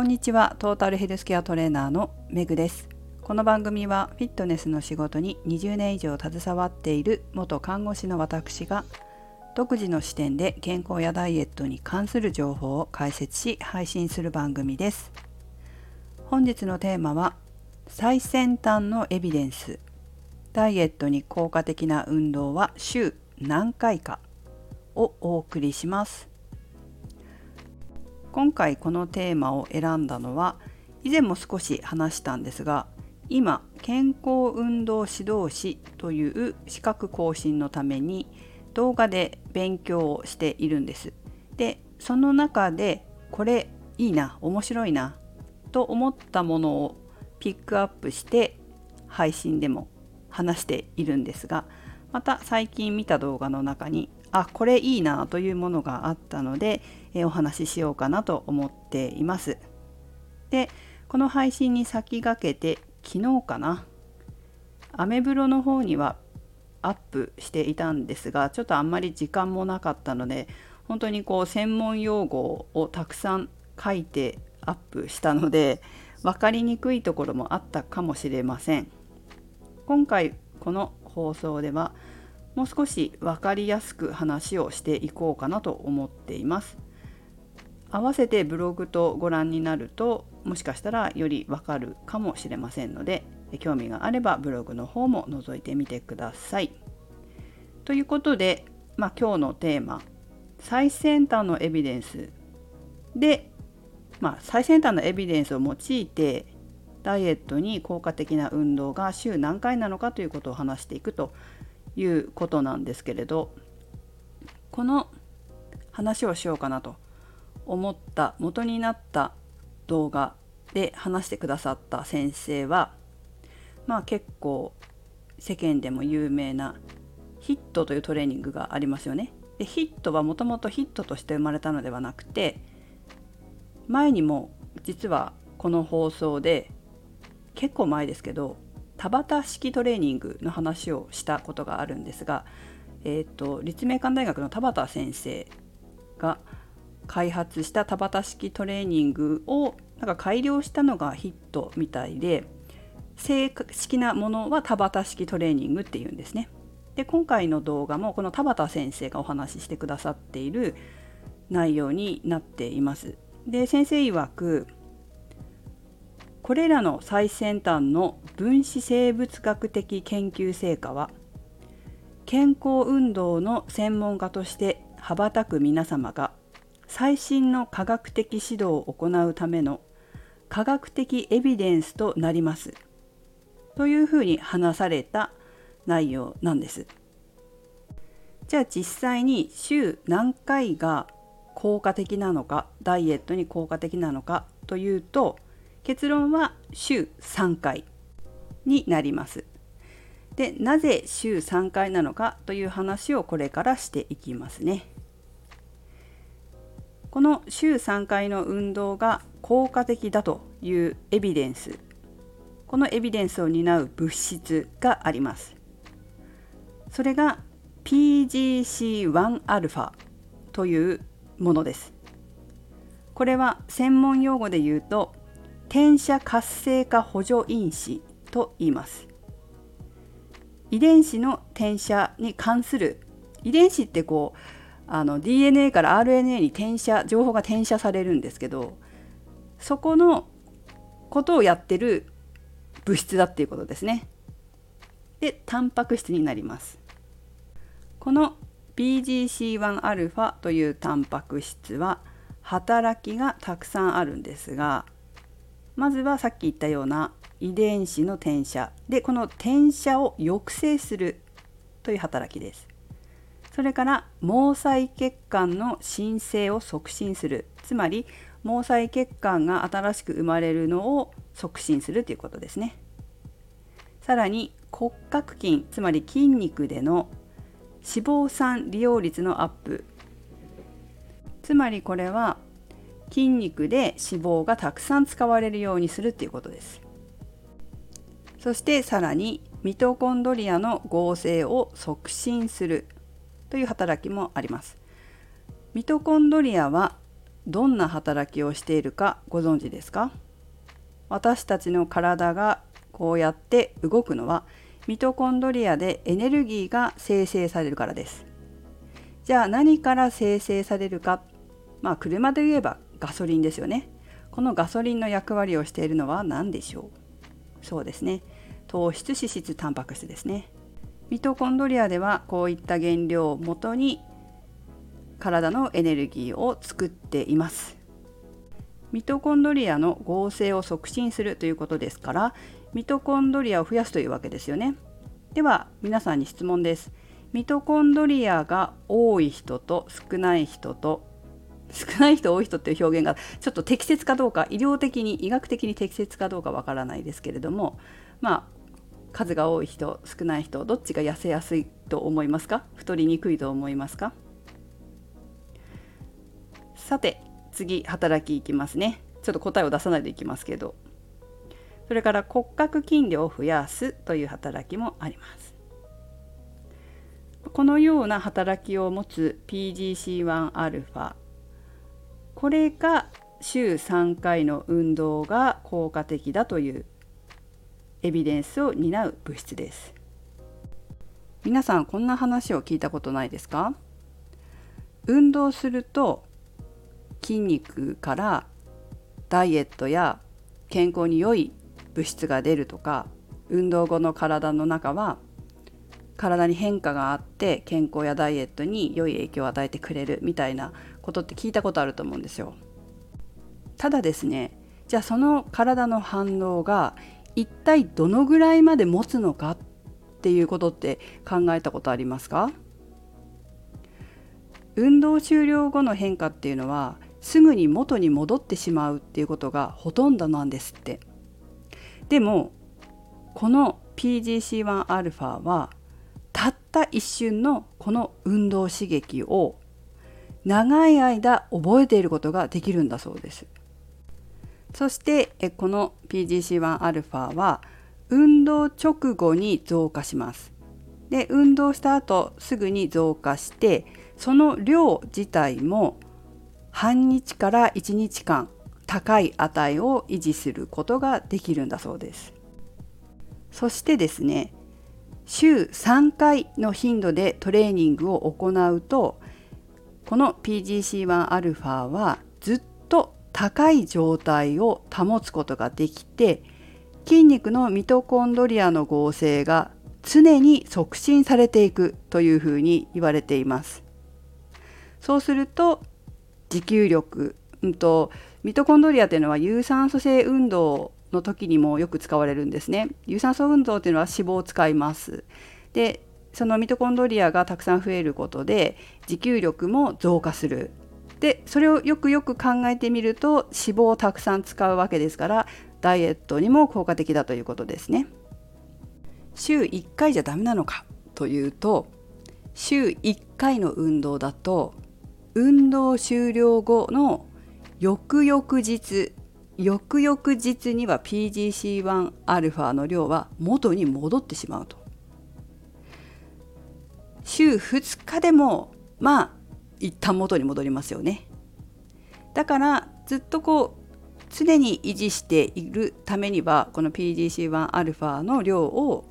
こんにちは。トータルヘルスケアトレーナーのメグです。この番組はフィットネスの仕事に20年以上携わっている元看護師の私が独自の視点で健康やダイエットに関する情報を解説し配信する番組です。本日のテーマは最先端のエビデンスダイエットに効果的な運動は週何回かをお送りします。今回このテーマを選んだのは以前も少し話したんですが今健康運動指導士という資格更新のために動画で勉強をしているんです。でその中でこれいいな面白いなと思ったものをピックアップして配信でも話しているんですがまた最近見た動画の中にあこれいいなというものがあったので、えお話ししようかなと思っています。でこの配信に先駆けて昨日かなアメブロの方にはアップしていたんですがちょっとあんまり時間もなかったので本当にこう専門用語をたくさん書いてアップしたので分かりにくいところもあったかもしれません今回この放送ではもう少し分かりやすく話をしていこうかなと思っています合わせてブログとご覧になるともしかしたらよりわかるかもしれませんので興味があればブログの方も覗いてみてください。ということで、まあ、今日のテーマ最先端のエビデンスで、まあ、最先端のエビデンスを用いてダイエットに効果的な運動が週何回なのかということを話していくということなんですけれどこの話をしようかなと思った元になった動画で話してくださった先生はまあ結構世間でも有名なヒットというトレーニングがありますよね。でヒットはもともとヒットとして生まれたのではなくて前にも実はこの放送で結構前ですけど田畑式トレーニングの話をしたことがあるんですが、えーと立命館大学の田畑先生が開発した田畑式トレーニングをなんか改良したのがヒットみたいで正式なものは田畑式トレーニングっていうんですね。で今回の動画もこの田畑先生がお話ししてくださっている内容になっています。で先生曰くこれらの最先端の分子生物学的研究成果は健康運動の専門家として羽ばたく皆様が最新の科学的指導を行うための科学的エビデンスとなりますというふうに話された内容なんです。じゃあ実際に週何回が効果的なのかダイエットに効果的なのかというと結論は週3回になります。でなぜ週3回なのかという話をこれからしていきますね。この週3回の運動が効果的だというエビデンスこのエビデンスを担う物質がありますそれが PGC1α というものですこれは専門用語で言うと転写活性化補助因子と言います遺伝子の転写に関する遺伝子ってこうあの DNA から RNA に転写情報が転写されるんですけどそこのことをやってる物質だっていうことですね。でタンパク質になります。この BGC1α というタンパク質は働きがたくさんあるんですがまずはさっき言ったような遺伝子の転写。でこの転写を抑制するという働きです。それから毛細血管の新生を促進する。つまり毛細血管が新しく生まれるのを促進するということですね。さらに骨格筋つまり筋肉での脂肪酸利用率のアップ。つまりこれは筋肉で脂肪がたくさん使われるようにするっていうことですそしてさらにミトコンドリアの合成を促進するという働きもあります。ミトコンドリアはどんな働きをしているかご存知ですか？私たちの体がこうやって動くのはミトコンドリアでエネルギーが生成されるからです。じゃあ何から生成されるかまあ車で言えばガソリンですよね。このガソリンの役割をしているのは何でしょう？そうですね。糖質、脂質、タンパク質ですね。ミトコンドリアではこういった原料をもとに体のエネルギーを作っています。ミトコンドリアの合成を促進するということですからミトコンドリアを増やすというわけですよね。では皆さんに質問です。ミトコンドリアが多い人と少ない人と少ない人多い人っていう表現がちょっと適切かどうか医療的に医学的に適切かどうかわからないですけれどもまあ数が多い人少ない人どっちが痩せやすいと思いますか？太りにくいと思いますか？さて次働きいきますね。ちょっと答えを出さないでいきますけど。それから骨格筋量を増やすという働きもあります。このような働きを持つ PGC1α これが週3回の運動が効果的だというエビデンスを担う物質です。皆さんこんな話を聞いたことないですか？運動すると筋肉からダイエットや健康に良い物質が出るとか運動後の体の中は体に変化があって健康やダイエットに良い影響を与えてくれるみたいなことって聞いたことあると思うんですよ。ただですねじゃあその体の反応が一体どのぐらいまで持つのかっていうことって考えたことありますか？運動終了後の変化っていうのはすぐに元に戻ってしまうっていうことがほとんどなんですってでもこの PGC1α はたった一瞬のこの運動刺激を長い間覚えていることができるんだそうです。そしてこの PGC1α は運動直後に増加します。で運動した後すぐに増加してその量自体も半日から1日間高い値を維持することができるんだそうです。そしてですね週3回の頻度でトレーニングを行うとこの PGC1α はずっと高い状態を保つことができて筋肉のミトコンドリアの合成が常に促進されていくというふうに言われています。そうすると持久力、うんと、ミトコンドリアというのは有酸素性運動の時にもよく使われるんですね。有酸素運動というのは脂肪を使います。でそのミトコンドリアがたくさん増えることで持久力も増加する。でそれをよくよく考えてみると脂肪をたくさん使うわけですからダイエットにも効果的だということですね。週1回じゃダメなのかというと週1回の運動だと運動終了後の翌々日翌々日には PGC1α の量は元に戻ってしまうと週2日でもまあ一旦元に戻りますよね。だからずっとこう常に維持しているためにはこの PGC1α の量を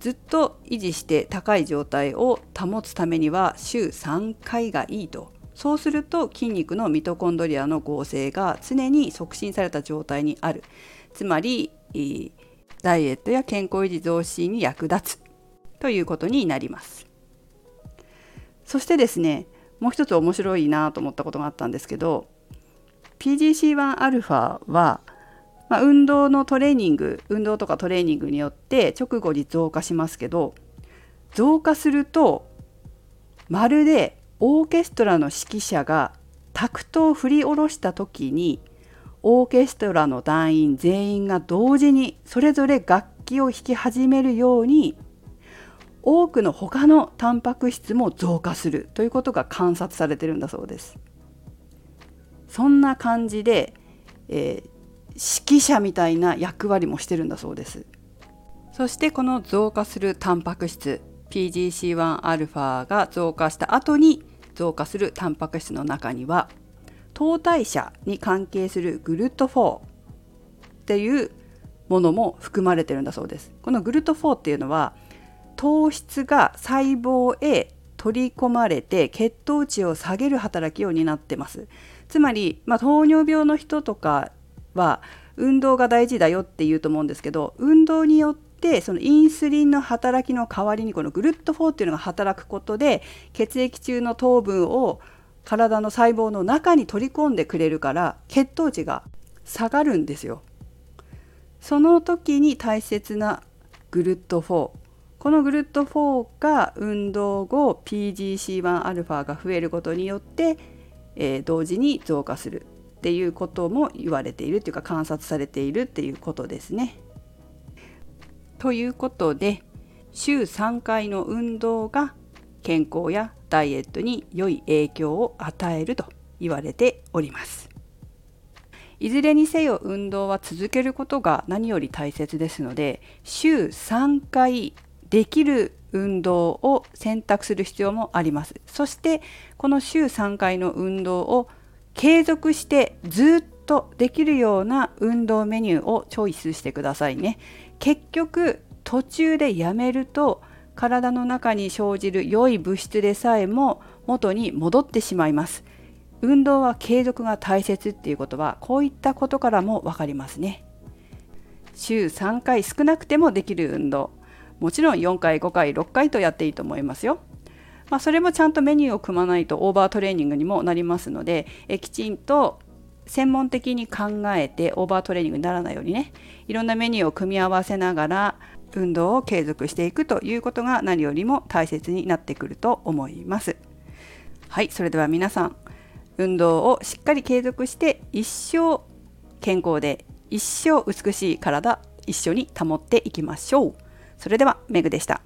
ずっと維持して高い状態を保つためには週3回がいいと。そうすると筋肉のミトコンドリアの合成が常に促進された状態にある。つまりダイエットや健康維持増進に役立つ。ということになります。そしてですねもう一つ面白いなと思ったことがあったんですけど PGC1α はまあ、運動のトレーニング運動とかトレーニングによって直後に増加しますけど増加するとまるでオーケストラの指揮者がタクトを振り下ろした時にオーケストラの団員全員が同時にそれぞれ楽器を弾き始めるように多くの他のタンパク質も増加するということが観察されてるんだそうです。そんな感じで、えー、指揮者みたいな役割もしてるんだそうですそしてこの増加するタンパク質 PGC1α が増加した後に増加するタンパク質の中には糖代謝に関係するグルト4っていうものも含まれてるんだそうですこのグルト4っていうのは糖質が細胞へ取り込まれて血糖値を下げる働きを担ってますつまり、まあ、糖尿病の人とかは運動が大事だよって言うと思うんですけど運動によってそのインスリンの働きの代わりにこのグルット4っていうのが働くことで血液中の糖分を体の細胞の中に取り込んでくれるから血糖値が下がるんですよ。その時に大切なグルット4このグルット4が運動後 PGC1α が増えることによって、えー、同時に増加するっていうことも言われているっていうか観察されているっていうことですね。ということで週3回の運動が健康やダイエットに良い影響を与えると言われております。いずれにせよ運動は続けることが何より大切ですので週3回できる運動を選択する必要もあります。そしてこの週3回の運動を継続してずっとできるような運動メニューをチョイスしてくださいね。結局途中でやめると体の中に生じる良い物質でさえも元に戻ってしまいます。運動は継続が大切っていうことはこういったことからも分かりますね。週3回少なくてもできる運動もちろん4回5回6回とやっていいと思いますよ。まあ、それもちゃんとメニューを組まないとオーバートレーニングにもなりますのでえきちんと専門的に考えてオーバートレーニングにならないようにねいろんなメニューを組み合わせながら運動を継続していくということが何よりも大切になってくると思います。はいそれでは皆さん運動をしっかり継続して一生健康で一生美しい体一緒に保っていきましょう。それではメグでした。